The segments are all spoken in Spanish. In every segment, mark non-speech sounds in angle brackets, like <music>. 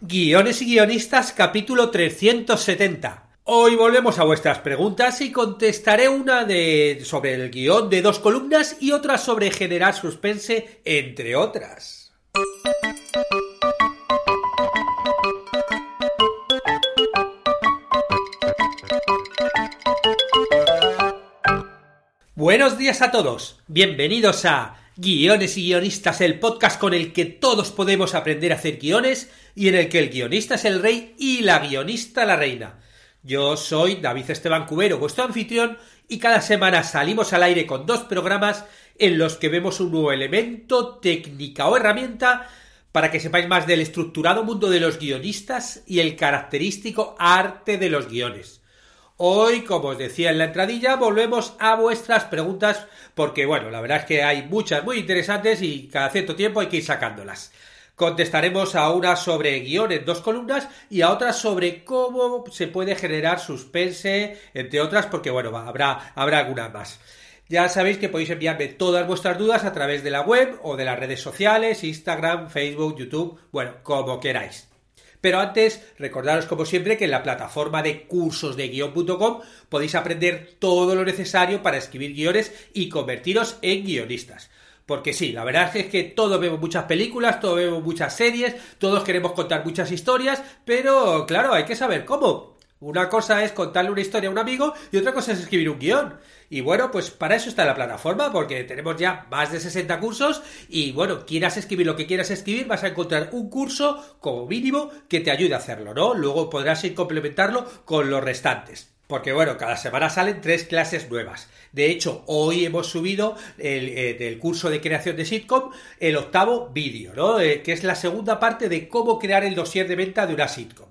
Guiones y guionistas capítulo 370. Hoy volvemos a vuestras preguntas y contestaré una de sobre el guion de dos columnas y otra sobre generar suspense, entre otras. Buenos días a todos, bienvenidos a Guiones y Guionistas, el podcast con el que todos podemos aprender a hacer guiones y en el que el guionista es el rey y la guionista la reina. Yo soy David Esteban Cubero, vuestro anfitrión, y cada semana salimos al aire con dos programas en los que vemos un nuevo elemento, técnica o herramienta para que sepáis más del estructurado mundo de los guionistas y el característico arte de los guiones. Hoy, como os decía en la entradilla, volvemos a vuestras preguntas porque, bueno, la verdad es que hay muchas muy interesantes y cada cierto tiempo hay que ir sacándolas. Contestaremos a una sobre guion en dos columnas y a otra sobre cómo se puede generar suspense, entre otras, porque, bueno, habrá, habrá algunas más. Ya sabéis que podéis enviarme todas vuestras dudas a través de la web o de las redes sociales, Instagram, Facebook, YouTube, bueno, como queráis. Pero antes, recordaros como siempre que en la plataforma de cursos podéis aprender todo lo necesario para escribir guiones y convertiros en guionistas. Porque sí, la verdad es que todos vemos muchas películas, todos vemos muchas series, todos queremos contar muchas historias, pero claro, hay que saber cómo. Una cosa es contarle una historia a un amigo y otra cosa es escribir un guion. Y bueno, pues para eso está la plataforma, porque tenemos ya más de 60 cursos y bueno, quieras escribir lo que quieras escribir, vas a encontrar un curso como mínimo que te ayude a hacerlo, ¿no? Luego podrás ir complementarlo con los restantes. Porque bueno, cada semana salen tres clases nuevas. De hecho, hoy hemos subido el, eh, curso de creación de sitcom el octavo vídeo, ¿no? Eh, que es la segunda parte de cómo crear el dossier de venta de una sitcom.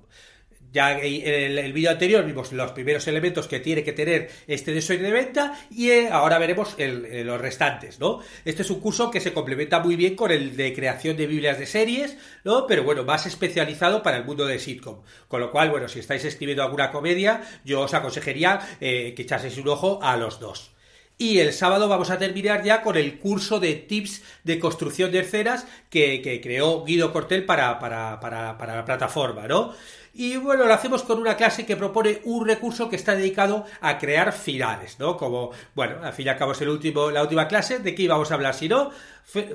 Ya en el, vídeo anterior vimos los primeros elementos que tiene que tener este diseño de venta y eh, ahora veremos los restantes, ¿no? Este es un curso que se complementa muy bien con el de creación de Biblias de series, ¿no? Pero bueno, más especializado para el mundo de sitcom. Con lo cual, bueno, si estáis escribiendo alguna comedia, yo os aconsejaría eh, que echaseis un ojo a los dos. Y el sábado vamos a terminar ya con el curso de tips de construcción de escenas que, creó Guido Cortel para, para, para, la plataforma, ¿no? Y bueno, lo hacemos con una clase que propone un recurso que está dedicado a crear finales, ¿no? Como, bueno, al fin y al cabo es el último, la última clase, ¿de qué íbamos a hablar? Si no,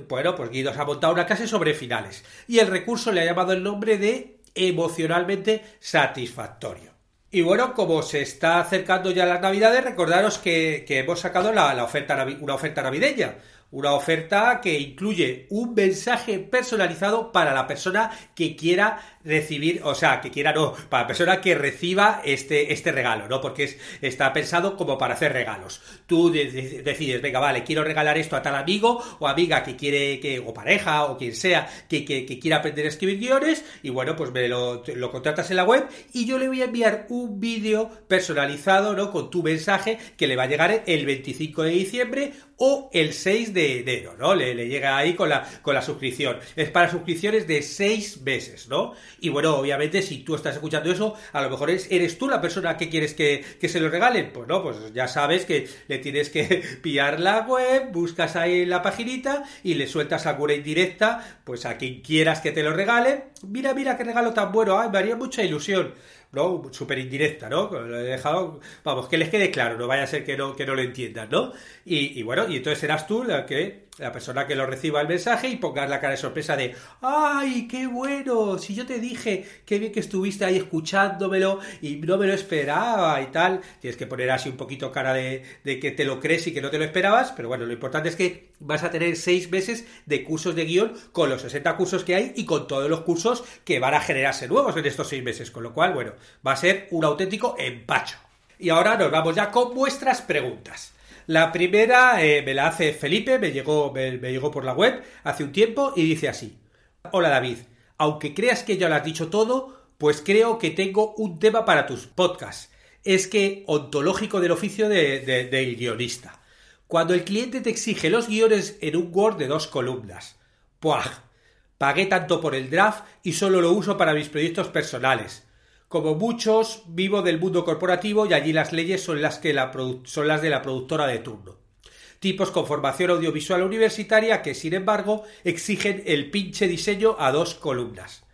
bueno, pues Guido ha montado una clase sobre finales. Y el recurso le ha llamado el nombre de emocionalmente satisfactorio. Y bueno, como se está acercando ya las navidades, recordaros que, hemos sacado la, oferta, una oferta navideña. Una oferta que incluye un mensaje personalizado para la persona que quiera recibir, o sea, que quiera no, para la persona que reciba este, este regalo, ¿no? Porque es, está pensado como para hacer regalos. Tú decides, venga, vale, quiero regalar esto a tal amigo o amiga que quiere, que, o pareja o quien sea, que, que, quiera aprender a escribir guiones, y bueno, pues me lo, lo contratas en la web y yo le voy a enviar un vídeo personalizado, ¿no? Con tu mensaje que le va a llegar el 25 de diciembre o el 6 de enero, ¿no? Le, le llega ahí con la, con la suscripción. Es para suscripciones de 6 meses, ¿no? Y bueno, obviamente, si tú estás escuchando eso, a lo mejor eres, tú la persona que quieres que, se lo regalen. Pues no, pues ya sabes que le tienes que <laughs> pillar la web, buscas ahí la paginita y le sueltas alguna indirecta, pues a quien quieras que te lo regale. Mira, mira qué regalo tan bueno, ay, me haría mucha ilusión. ¿no? Súper indirecta, ¿no? Lo he dejado, vamos, que les quede claro, no vaya a ser que no, que no lo entiendan, ¿no? Y, y bueno, y entonces serás tú la que la persona que lo reciba el mensaje y pongas la cara de sorpresa de ¡Ay, qué bueno! Si yo te dije qué bien que estuviste ahí escuchándomelo y no me lo esperaba y tal. Tienes que poner así un poquito cara de, de que te lo crees y que no te lo esperabas, pero bueno, lo importante es que vas a tener seis meses de cursos de guion con los 60 cursos que hay y con todos los cursos que van a generarse nuevos en estos seis meses. Con lo cual, bueno, va a ser un auténtico empacho. Y ahora nos vamos ya con vuestras preguntas. La primera eh, me la hace Felipe, me llegó, me, llegó por la web hace un tiempo y dice así. Hola David, aunque creas que ya lo has dicho todo, pues creo que tengo un tema para tus podcasts. Es que ontológico del oficio del guionista. Cuando el cliente te exige los guiones en un Word de dos columnas. ¡Puah! Pagué tanto por el draft y solo lo uso para mis proyectos personales. Como muchos, vivo del mundo corporativo y allí las leyes son las, que son las de la productora de turno. Tipos con formación audiovisual universitaria que, sin embargo, exigen el pinche diseño a dos columnas.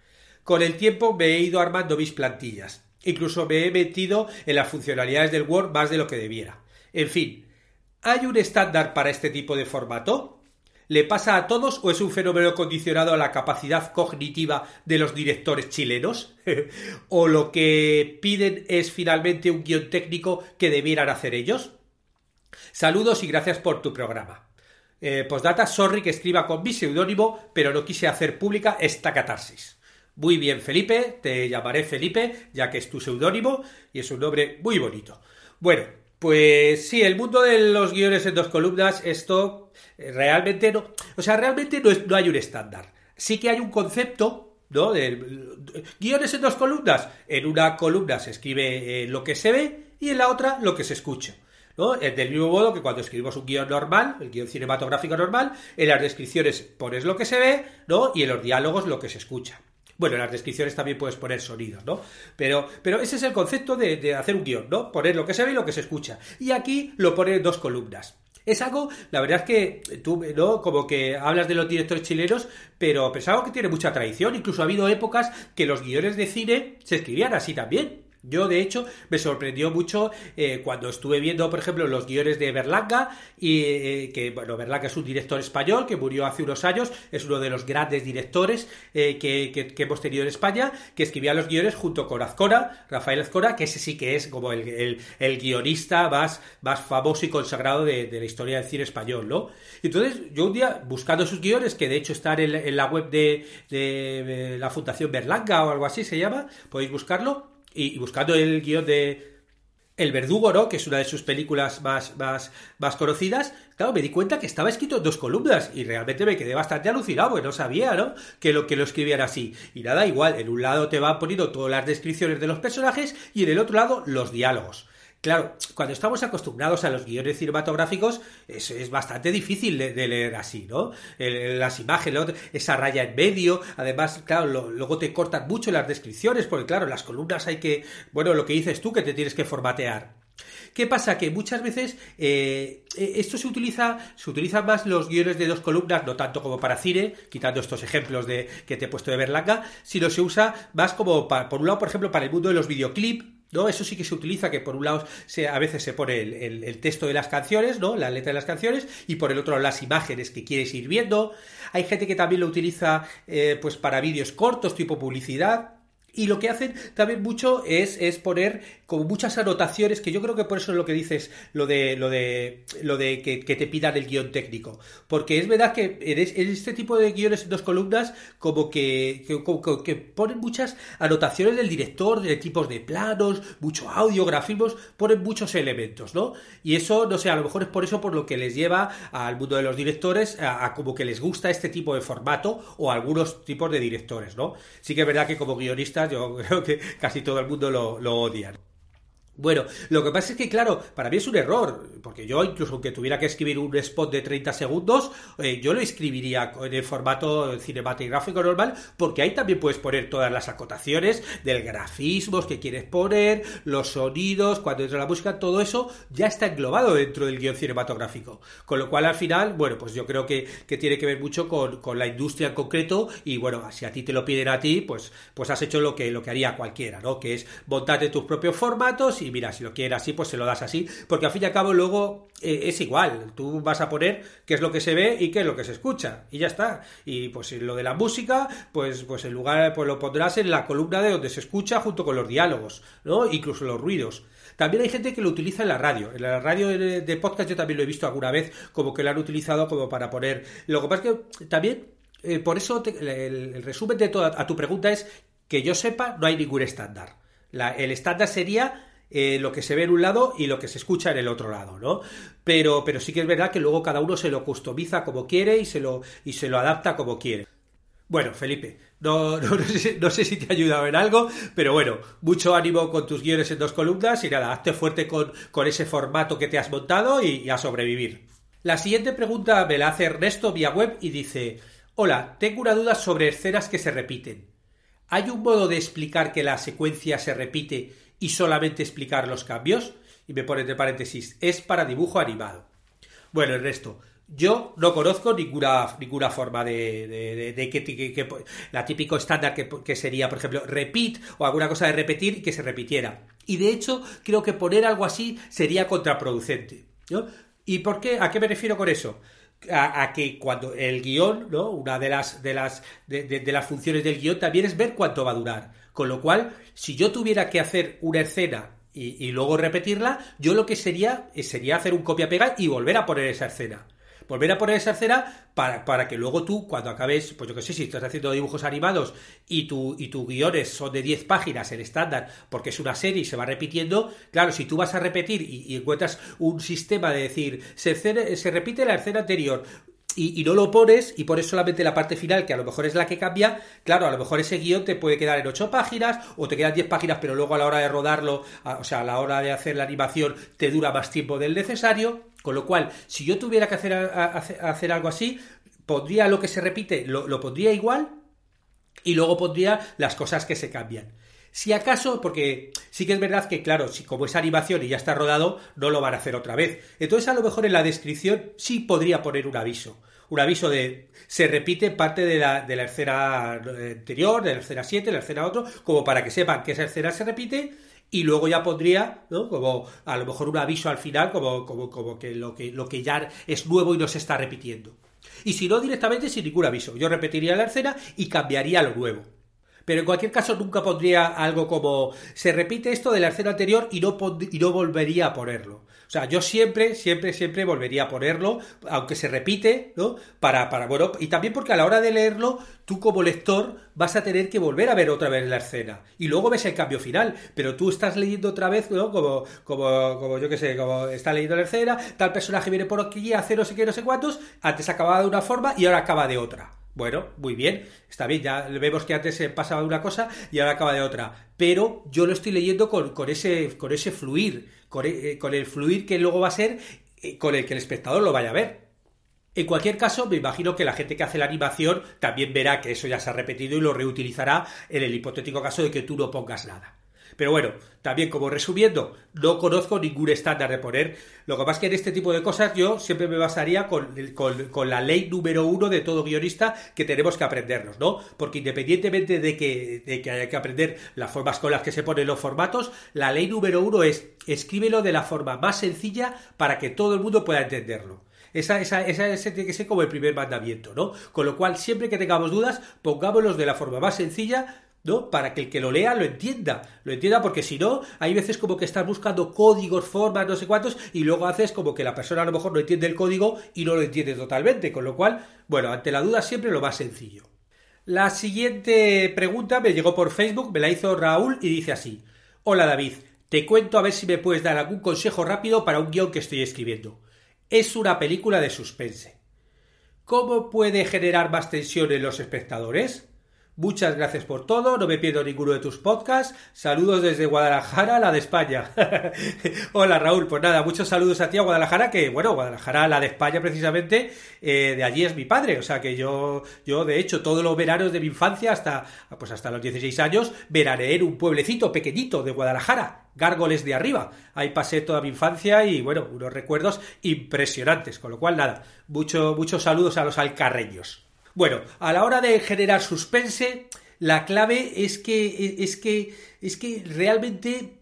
Con el tiempo me he ido armando mis plantillas. Incluso me he metido en las funcionalidades del Word más de lo que debiera. En fin, ¿hay un estándar para este tipo de formato? ¿Le pasa a todos o es un fenómeno condicionado a la capacidad cognitiva de los directores chilenos? <laughs> ¿O lo que piden es finalmente un guion técnico que debieran hacer ellos? Saludos y gracias por tu programa. Eh, postdata, sorry que escriba con mi seudónimo, pero no quise hacer pública esta catarsis. Muy bien, Felipe, te llamaré Felipe, ya que es tu seudónimo y es un nombre muy bonito. Bueno, pues sí, el mundo de los guiones en dos columnas, esto eh, realmente no. O sea, realmente no, no hay un estándar. Sí que hay un concepto, ¿no? De, guiones en dos columnas. En una columna se escribe eh, lo que se ve y en la otra lo que se escucha. ¿no? Del mismo modo que cuando escribimos un guion normal, el guion cinematográfico normal, en las descripciones pones lo que se ve, ¿no? Y en los diálogos lo que se escucha. Bueno, en las descripciones también puedes poner sonidos, ¿no? Pero, pero ese es el concepto de, hacer un guion, ¿no? Poner lo que se ve y lo que se escucha. Y aquí lo pone en dos columnas. Es algo, la verdad es que tú, ¿no? Como que hablas de los directores chilenos, pero, algo que tiene mucha tradición. Incluso ha habido épocas que los guiones de cine se escribían así también. Yo, de hecho, me sorprendió mucho eh, cuando estuve viendo, por ejemplo, los guiones de Berlanga, y eh, que, bueno, Berlanga es un director español que murió hace unos años, es uno de los grandes directores eh, que, hemos tenido en España, que escribía los guiones junto con Azcona, Rafael Azcona, que ese sí que es como el, guionista más, más famoso y consagrado de, la historia del cine español, ¿no? Entonces, yo un día, buscando sus guiones, que de hecho están en, la web de, de la Fundación Berlanga o algo así se llama, podéis buscarlo, y, buscando el guion de El Verdugo, ¿no? Que es una de sus películas más, más, más conocidas, claro, me di cuenta que estaba escrito en dos columnas y realmente me quedé bastante alucinado, porque no sabía, ¿no? Que lo, que lo escribían así. Y nada, igual, en un lado te van poniendo todas las descripciones de los personajes y en el otro lado los diálogos. Claro, cuando estamos acostumbrados a los guiones cinematográficos, es, es bastante difícil de, leer así, ¿no? las imágenes, esa raya en medio, además, claro, luego te cortan mucho las descripciones, porque claro, las columnas hay que, bueno, lo que dices tú, que te tienes que formatear. ¿Qué pasa? Que muchas veces eh, e, esto se utiliza, se utilizan más los guiones de dos columnas, no tanto como para cine, quitando estos ejemplos de que te he puesto de Berlanga, sino se usa más como, por un lado, por ejemplo, para el mundo de los videoclips, ¿no? Eso sí que se utiliza, que por un lado se, a veces se pone el, texto de las canciones, ¿no? La letra de las canciones, y por el otro las imágenes que quieres ir viendo. Hay gente que también lo utiliza eh, pues para vídeos cortos, tipo publicidad. Y lo que hacen también mucho es, es poner como muchas anotaciones, que yo creo que por eso es lo que dices, lo de, lo de, lo de que, te pidan el guion técnico. Porque es verdad que en, este tipo de guiones en dos columnas, como que, que, ponen muchas anotaciones del director, de tipos de planos, mucho audio, grafismos, ponen muchos elementos, ¿no? Y eso, no sé, a lo mejor es por eso por lo que les lleva al mundo de los directores a, como que les gusta este tipo de formato o algunos tipos de directores, ¿no? Sí que es verdad que como guionistas yo creo que casi todo el mundo lo, odian. Bueno, lo que pasa es que, claro, para mí es un error, porque yo incluso aunque tuviera que escribir un spot de 30 segundos, eh, yo lo escribiría en el formato cinematográfico normal, porque ahí también puedes poner todas las acotaciones del grafismos que quieres poner, los sonidos, cuando entra la música, todo eso ya está englobado dentro del guion cinematográfico. Con lo cual, al final, bueno, pues yo creo que, tiene que ver mucho con, la industria en concreto, y bueno, si a ti te lo piden a ti, pues, pues has hecho lo que, lo que haría cualquiera, ¿no? Que es montarte tus propios formatos y y mira, si lo quieres así, pues se lo das así, porque al fin y al cabo luego eh, es igual, tú vas a poner qué es lo que se ve y qué es lo que se escucha, y ya está. Y pues lo de la música, pues, pues en lugar, pues lo pondrás en la columna de donde se escucha junto con los diálogos, ¿no? Incluso los ruidos. También hay gente que lo utiliza en la radio. En la radio de, podcast yo también lo he visto alguna vez, como que lo han utilizado como para poner. Lo que pasa es que también, eh, por eso el, resumen de toda a tu pregunta es que yo sepa, no hay ningún estándar. el estándar sería eh, lo que se ve en un lado y lo que se escucha en el otro lado, ¿no? Pero, pero sí que es verdad que luego cada uno se lo customiza como quiere y se lo, y se lo adapta como quiere. Bueno, Felipe, No, <laughs> no, sé, si te ha ayudado en algo, pero bueno, mucho ánimo con tus guiones en dos columnas y nada, hazte fuerte con, ese formato que te has montado y, a sobrevivir. La siguiente pregunta me la hace Ernesto vía web y dice: Hola, tengo una duda sobre escenas que se repiten. ¿Hay un modo de explicar que la secuencia se repite y solamente explicar los cambios? Y me pone entre paréntesis, es para dibujo animado. Bueno, Ernesto, yo no conozco ninguna, ninguna forma de, de, que, la típico estándar que, sería, por ejemplo, repeat o alguna cosa de repetir y que se repitiera. Y de hecho, creo que poner algo así sería contraproducente. ¿Y por qué? ¿A qué me refiero con eso? A, que cuando el guion, ¿no? Una de las, de las, de, las funciones del guion también es ver cuánto va a durar. Con lo cual, si yo tuviera que hacer una escena y, y luego repetirla, yo lo que sería sería hacer un copia-pega y volver a poner esa escena. Volver a poner esa escena para, para que luego tú, cuando acabes, pues yo que sé, si estás haciendo dibujos animados y tu, y tus guiones son de 10 páginas en estándar, porque es una serie y se va repitiendo, claro, si tú vas a repetir y, encuentras un sistema de decir, se, se repite la escena anterior, y, no lo pones y pones solamente la parte final, que a lo mejor es la que cambia, claro, a lo mejor ese guion te puede quedar en 8 páginas o te quedan 10 páginas, pero luego a la hora de rodarlo, o sea, a la hora de hacer la animación, te dura más tiempo del necesario. Con lo cual, si yo tuviera que hacer, hacer algo así, pondría lo que se repite, lo, lo pondría igual y luego pondría las cosas que se cambian. Si acaso, porque sí que es verdad que, claro, si como es animación y ya está rodado, no lo van a hacer otra vez. Entonces, a lo mejor en la descripción sí podría poner un aviso. Un aviso de se repite parte de la, de la escena anterior, de la escena 7, de la escena otro, como para que sepan que esa escena se repite y luego ya pondría, ¿no? Como a lo mejor un aviso al final, como, como, como que, lo que lo que ya es nuevo y no se está repitiendo. Y si no, directamente sin ningún aviso. Yo repetiría la escena y cambiaría lo nuevo. Pero en cualquier caso nunca pondría algo como se repite esto de la escena anterior y no, y no volvería a ponerlo. O sea, yo siempre, siempre, siempre volvería a ponerlo, aunque se repite, ¿no? Para, para, bueno, y también porque a la hora de leerlo, tú como lector vas a tener que volver a ver otra vez la escena. Y luego ves el cambio final, pero tú estás leyendo otra vez, ¿no? Como, como, como yo qué sé, como está leyendo la escena, tal personaje viene por aquí, hace no sé qué, no sé cuántos, antes acababa de una forma y ahora acaba de otra. Bueno, muy bien, está bien, ya vemos que antes se pasaba una cosa y ahora acaba de otra. Pero yo lo estoy leyendo con, con ese, con ese fluir, eh, con, el fluir que luego va a ser eh, con el que el espectador lo vaya a ver. En cualquier caso, me imagino que la gente que hace la animación también verá que eso ya se ha repetido y lo reutilizará en el hipotético caso de que tú no pongas nada. Pero bueno, también como resumiendo, no conozco ningún estándar de poner. Lo que pasa que en este tipo de cosas yo siempre me basaría con, con, la ley número uno de todo guionista que tenemos que aprendernos, ¿no? Porque independientemente de que, de que haya que aprender las formas con las que se ponen los formatos, la ley número uno es escríbelo de la forma más sencilla para que todo el mundo pueda entenderlo. Esa, esa, ese tiene que ser como el primer mandamiento, ¿no? Con lo cual, siempre que tengamos dudas, pongámoslos de la forma más sencilla ¿no? Para que el que lo lea lo entienda, lo entienda porque si no, hay veces como que estás buscando códigos, formas, no sé cuántos, y luego haces como que la persona a lo mejor no entiende el código y no lo entiende totalmente, con lo cual, bueno, ante la duda siempre lo más sencillo. La siguiente pregunta me llegó por Facebook, me la hizo Raúl y dice así, Hola David, te cuento a ver si me puedes dar algún consejo rápido para un guion que estoy escribiendo. Es una película de suspense. ¿Cómo puede generar más tensión en los espectadores? Muchas gracias por todo, no me pierdo ninguno de tus podcasts. Saludos desde Guadalajara, la de España. <laughs> Hola Raúl, pues nada, muchos saludos a ti a Guadalajara, que bueno, Guadalajara, la de España precisamente, eh, de allí es mi padre, o sea que yo, yo de hecho todos los veranos de mi infancia hasta, pues hasta los 16 años, veraneé en un pueblecito pequeñito de Guadalajara, Gárgoles de arriba. Ahí pasé toda mi infancia y bueno, unos recuerdos impresionantes, con lo cual nada, mucho, muchos saludos a los alcarreños. Bueno, a la hora de generar suspense, la clave es que, es que, es que realmente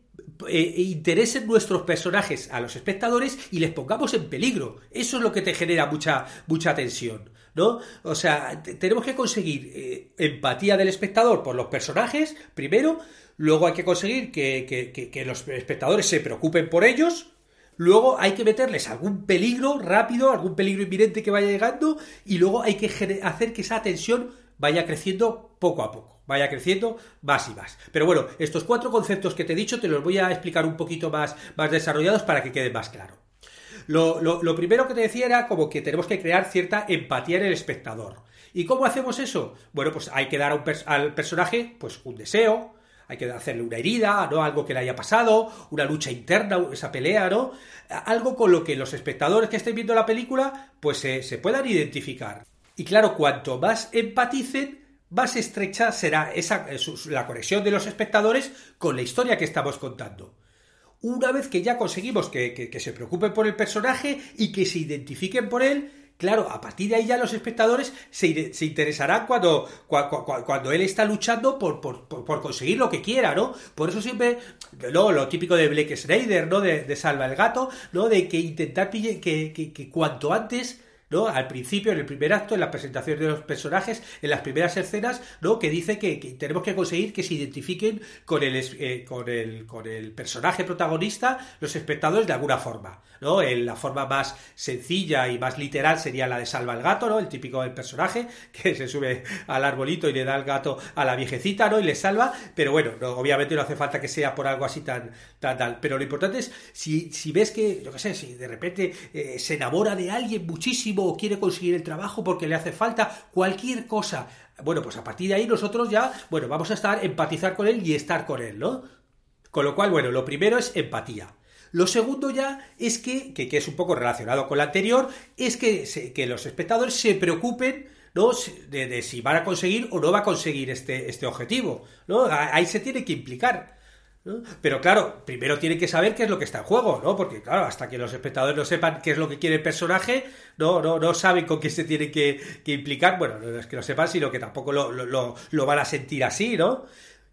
eh, interesen nuestros personajes a los espectadores y les pongamos en peligro. Eso es lo que te genera mucha, mucha tensión. ¿No? O sea, tenemos que conseguir eh, empatía del espectador por los personajes, primero, luego hay que conseguir que los espectadores se preocupen por ellos, Luego hay que meterles algún peligro rápido, algún peligro inminente que vaya llegando y luego hay que hacer que esa tensión vaya creciendo poco a poco, vaya creciendo más y más. Pero bueno, estos cuatro conceptos que te he dicho te los voy a explicar un poquito más, desarrollados para que quede más claro. Lo, lo primero que te decía era como que tenemos que crear cierta empatía en el espectador. ¿Y cómo hacemos eso? Bueno, pues hay que dar al personaje pues un deseo, hay que hacerle una herida, ¿no? Algo que le haya pasado, una lucha interna, esa pelea, ¿no? Algo con lo que los espectadores que estén viendo la película, pues se puedan identificar. Y claro, cuanto más empaticen, más estrecha será esa, la conexión de los espectadores con la historia que estamos contando. Una vez que ya conseguimos que, se preocupen por el personaje y que se identifiquen por él, claro, a partir de ahí ya los espectadores se, interesarán cuando, cuando, él está luchando por, por, conseguir lo que quiera, ¿no? Por eso siempre, no, lo típico de Blake Snyder, ¿no? De, Salva el Gato, ¿no? De que intentar que, que cuanto antes ¿no? Al principio, en el primer acto, en la presentación de los personajes, en las primeras escenas, ¿no? Que dice que, tenemos que conseguir que se identifiquen con el, eh, con el, con el personaje protagonista los espectadores de alguna forma, ¿no? La forma más sencilla y más literal sería la de Salva el gato, ¿no? El típico del personaje <laughs> que se sube al arbolito y le da el gato a la viejecita, ¿no? Y le salva, pero bueno, obviamente no hace falta que sea por algo así tan, tan tal, pero lo importante es si, si ves que, yo qué sé, si de repente eh, se enamora de alguien muchísimo o quiere conseguir el trabajo porque le hace falta, cualquier cosa. Bueno, pues a partir de ahí nosotros ya, bueno, vamos a estar, empatizar con él y estar con él, ¿no? Con lo cual, bueno, lo primero es empatía. Lo segundo ya es que, que, es un poco relacionado con lo anterior, es que, que los espectadores se preocupen ¿no? De, si van a conseguir o no va a conseguir este, este objetivo. ¿no? Ahí se tiene que implicar. Pero claro, primero tienen que saber qué es lo que está en juego, ¿no? Porque claro, hasta que los espectadores no sepan qué es lo que quiere el personaje, no, no, no saben con qué se tiene que, implicar. Bueno, no es que lo sepan, sino que tampoco lo, lo, van a sentir así, ¿no?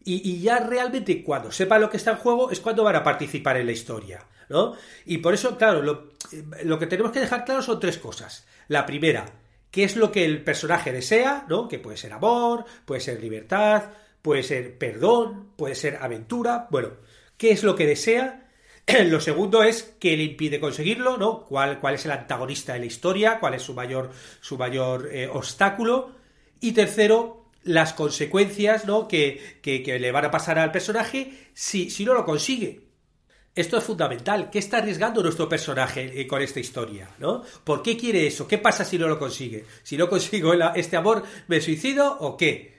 Y, ya realmente cuando sepan lo que está en juego es cuando van a participar en la historia, ¿no? Y por eso, claro, lo, lo que tenemos que dejar claro son tres cosas. La primera, qué es lo que el personaje desea, ¿no? Que puede ser amor, puede ser libertad, puede ser perdón, puede ser aventura, bueno, ¿qué es lo que desea? <clears throat> Lo segundo es qué le impide conseguirlo, ¿no? ¿Cuál, cuál es el antagonista de la historia? ¿Cuál es su mayor, su mayor eh, obstáculo? Y tercero, las consecuencias, ¿no? Que, que, le van a pasar al personaje si, si no lo consigue. Esto es fundamental. ¿Qué está arriesgando nuestro personaje eh, con esta historia? ¿no? ¿Por qué quiere eso? ¿Qué pasa si no lo consigue? Si no consigo este amor, ¿me suicido o qué?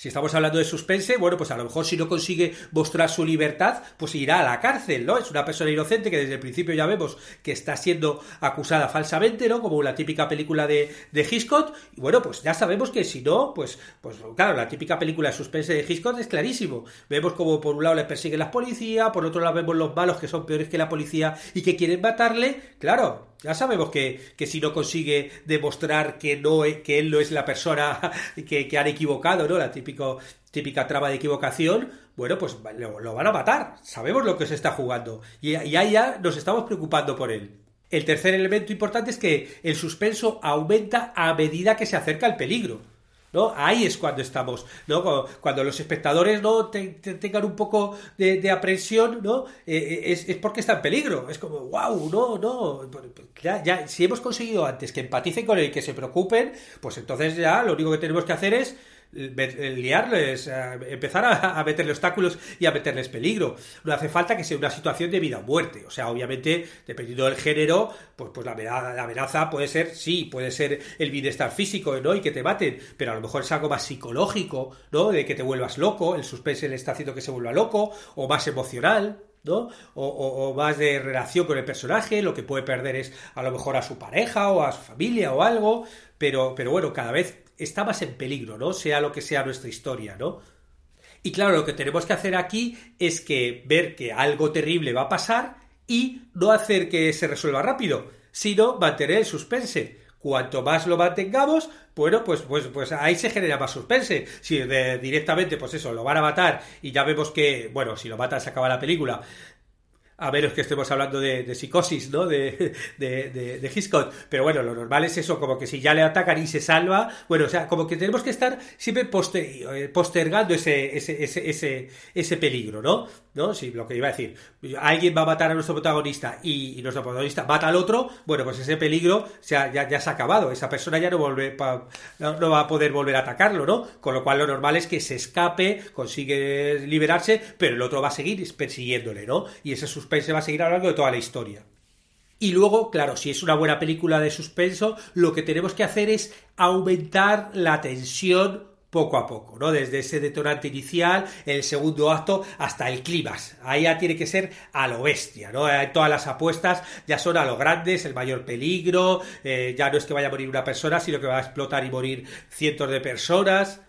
Si estamos hablando de suspense, bueno, pues a lo mejor si no consigue mostrar su libertad, pues irá a la cárcel, ¿no? Es una persona inocente que desde el principio ya vemos que está siendo acusada falsamente, ¿no? Como la típica película de, de Hitchcock. Y bueno, pues ya sabemos que si no, pues, pues claro, la típica película de suspense de Hitchcock es clarísimo. Vemos como por un lado le persiguen las policías, por otro lado vemos los malos que son peores que la policía y que quieren matarle. Claro, ya sabemos que, si no consigue demostrar que, no, que él no es la persona <laughs> que, que han equivocado, ¿no? La típico, típica trama de equivocación, bueno, pues lo, van a matar. Sabemos lo que se está jugando. Y, y ahí ya nos estamos preocupando por él. El tercer elemento importante es que el suspenso aumenta a medida que se acerca el peligro. ¿No? Ahí es cuando estamos, ¿no? Cuando, los espectadores no tengan un poco de, de aprensión, ¿no? Eh, eh, es, es, porque está en peligro. Es como, wow, no, no. Ya, ya, si hemos conseguido antes que empaticen con él, que se preocupen, pues entonces ya lo único que tenemos que hacer es liarles, empezar a, meterle obstáculos y a meterles peligro. No hace falta que sea una situación de vida o muerte. O sea, obviamente, dependiendo del género, pues, pues la, amenaza, puede ser, sí, puede ser el bienestar físico, ¿no? Y que te maten, pero a lo mejor es algo más psicológico, ¿no? De que te vuelvas loco, el suspense le está haciendo que se vuelva loco, o más emocional, ¿no? O, o, más de relación con el personaje, lo que puede perder es a lo mejor a su pareja o a su familia o algo, pero, pero bueno, cada vez está más en peligro, ¿no? Sea lo que sea nuestra historia, ¿no? Y claro, lo que tenemos que hacer aquí es que ver que algo terrible va a pasar y no hacer que se resuelva rápido, sino mantener el suspense. Cuanto más lo mantengamos, bueno, pues, pues, pues ahí se genera más suspense. Si directamente, pues eso, lo van a matar y ya vemos que, bueno, si lo matan se acaba la película, a menos que estemos hablando de, psicosis, ¿no? De, de, de. Pero bueno, lo normal es eso, como que si ya le atacan y se salva, bueno, o sea, como que tenemos que estar siempre eh, postergando ese, ese, ese, ese, peligro, ¿no? ¿No? Sí, lo que iba a decir. Alguien va a matar a nuestro protagonista y, nuestro protagonista mata al otro, bueno, pues ese peligro ya, ya, se ha acabado. Esa persona ya no, vuelve no, va a poder volver a atacarlo, ¿no? Con lo cual lo normal es que se escape, consigue liberarse, pero el otro va a seguir persiguiéndole, ¿no? Y ese sus se va a seguir a lo largo de toda la historia. Y luego, claro, si es una buena película de suspenso, lo que tenemos que hacer es aumentar la tensión poco a poco, ¿no? Desde ese detonante inicial, el segundo acto, hasta el clímax. Ahí ya tiene que ser a lo bestia, ¿no? Todas las apuestas ya son a lo grandes, el mayor peligro, eh, ya no es que vaya a morir una persona, sino que va a explotar y morir cientos de personas.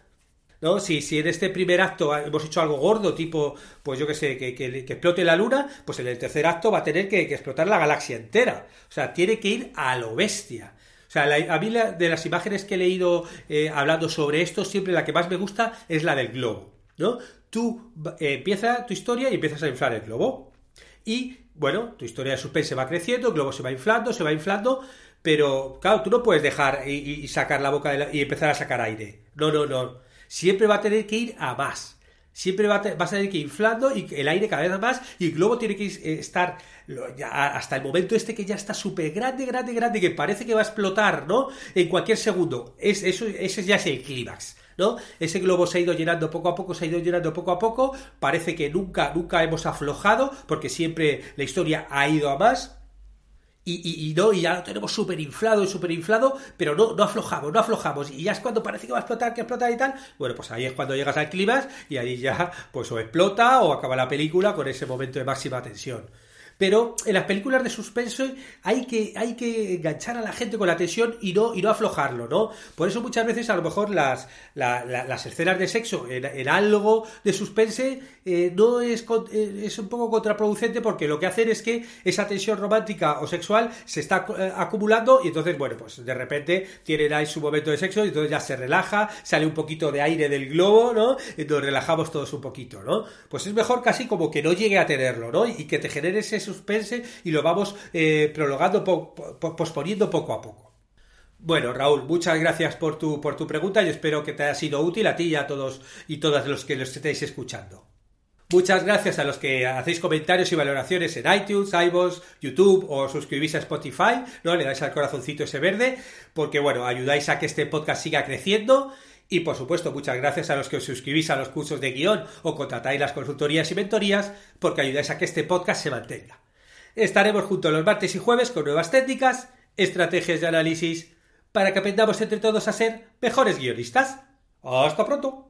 ¿No? Si, si en este primer acto hemos hecho algo gordo, tipo, pues yo que sé, que, que, explote la luna, pues en el tercer acto va a tener que, explotar la galaxia entera. O sea, tiene que ir a lo bestia. O sea, a mí de las imágenes que he leído eh, hablando sobre esto, siempre la que más me gusta es la del globo, ¿no? Tú eh, empieza tu historia y empiezas a inflar el globo. Y, bueno, tu historia de suspense va creciendo, el globo se va inflando, se va inflando, pero, claro, tú no puedes dejar y, sacar la boca y empezar a sacar aire. No, no, no siempre va a tener que ir a más. Siempre va a, vas a tener que ir inflando y el aire cada vez más y el globo tiene que eh, estar hasta el momento este que ya está súper grande, grande, grande, que parece que va a explotar, ¿no? En cualquier segundo. Es, eso, ese ya es el clímax. ¿no? Ese globo se ha ido llenando poco a poco, se ha ido llenando poco a poco, parece que nunca, nunca hemos aflojado, porque siempre la historia ha ido a más, y, y, no, y ya lo tenemos súper inflado y súper inflado, pero no, no aflojamos, no aflojamos. Y ya es cuando parece que va a explotar, que explota y tal. Bueno, pues ahí es cuando llegas al clima y ahí ya, pues o explota o acaba la película con ese momento de máxima tensión. Pero en las películas de suspenso hay que, hay que enganchar a la gente con la tensión y no, y no aflojarlo, ¿no? Por eso muchas veces a lo mejor las, las escenas de sexo en, algo de suspense eh, no es, eh, es un poco contraproducente porque lo que hacen es que esa tensión romántica o sexual se está eh, acumulando y entonces, bueno, pues de repente tienen ahí su momento de sexo y entonces ya se relaja, sale un poquito de aire del globo, ¿no? Y nos relajamos todos un poquito, ¿no? Pues es mejor casi como que no llegue a tenerlo, ¿no? Y que te genere ese suspense y lo vamos eh, prolongando, posponiendo poco a poco. Bueno, Raúl, muchas gracias por tu, por tu pregunta y espero que te haya sido útil a ti y a todos y todas los que los estéis escuchando. Muchas gracias a los que hacéis comentarios y valoraciones en iTunes, iVoox, YouTube o suscribís a Spotify, ¿no? Le dais al corazoncito ese verde, porque bueno, ayudáis a que este podcast siga creciendo. Y por supuesto, muchas gracias a los que os suscribís a los cursos de guion o contratáis las consultorías y mentorías, porque ayudáis a que este podcast se mantenga. Estaremos juntos los martes y jueves con nuevas técnicas, estrategias de análisis, para que aprendamos entre todos a ser mejores guionistas. ¡Hasta pronto!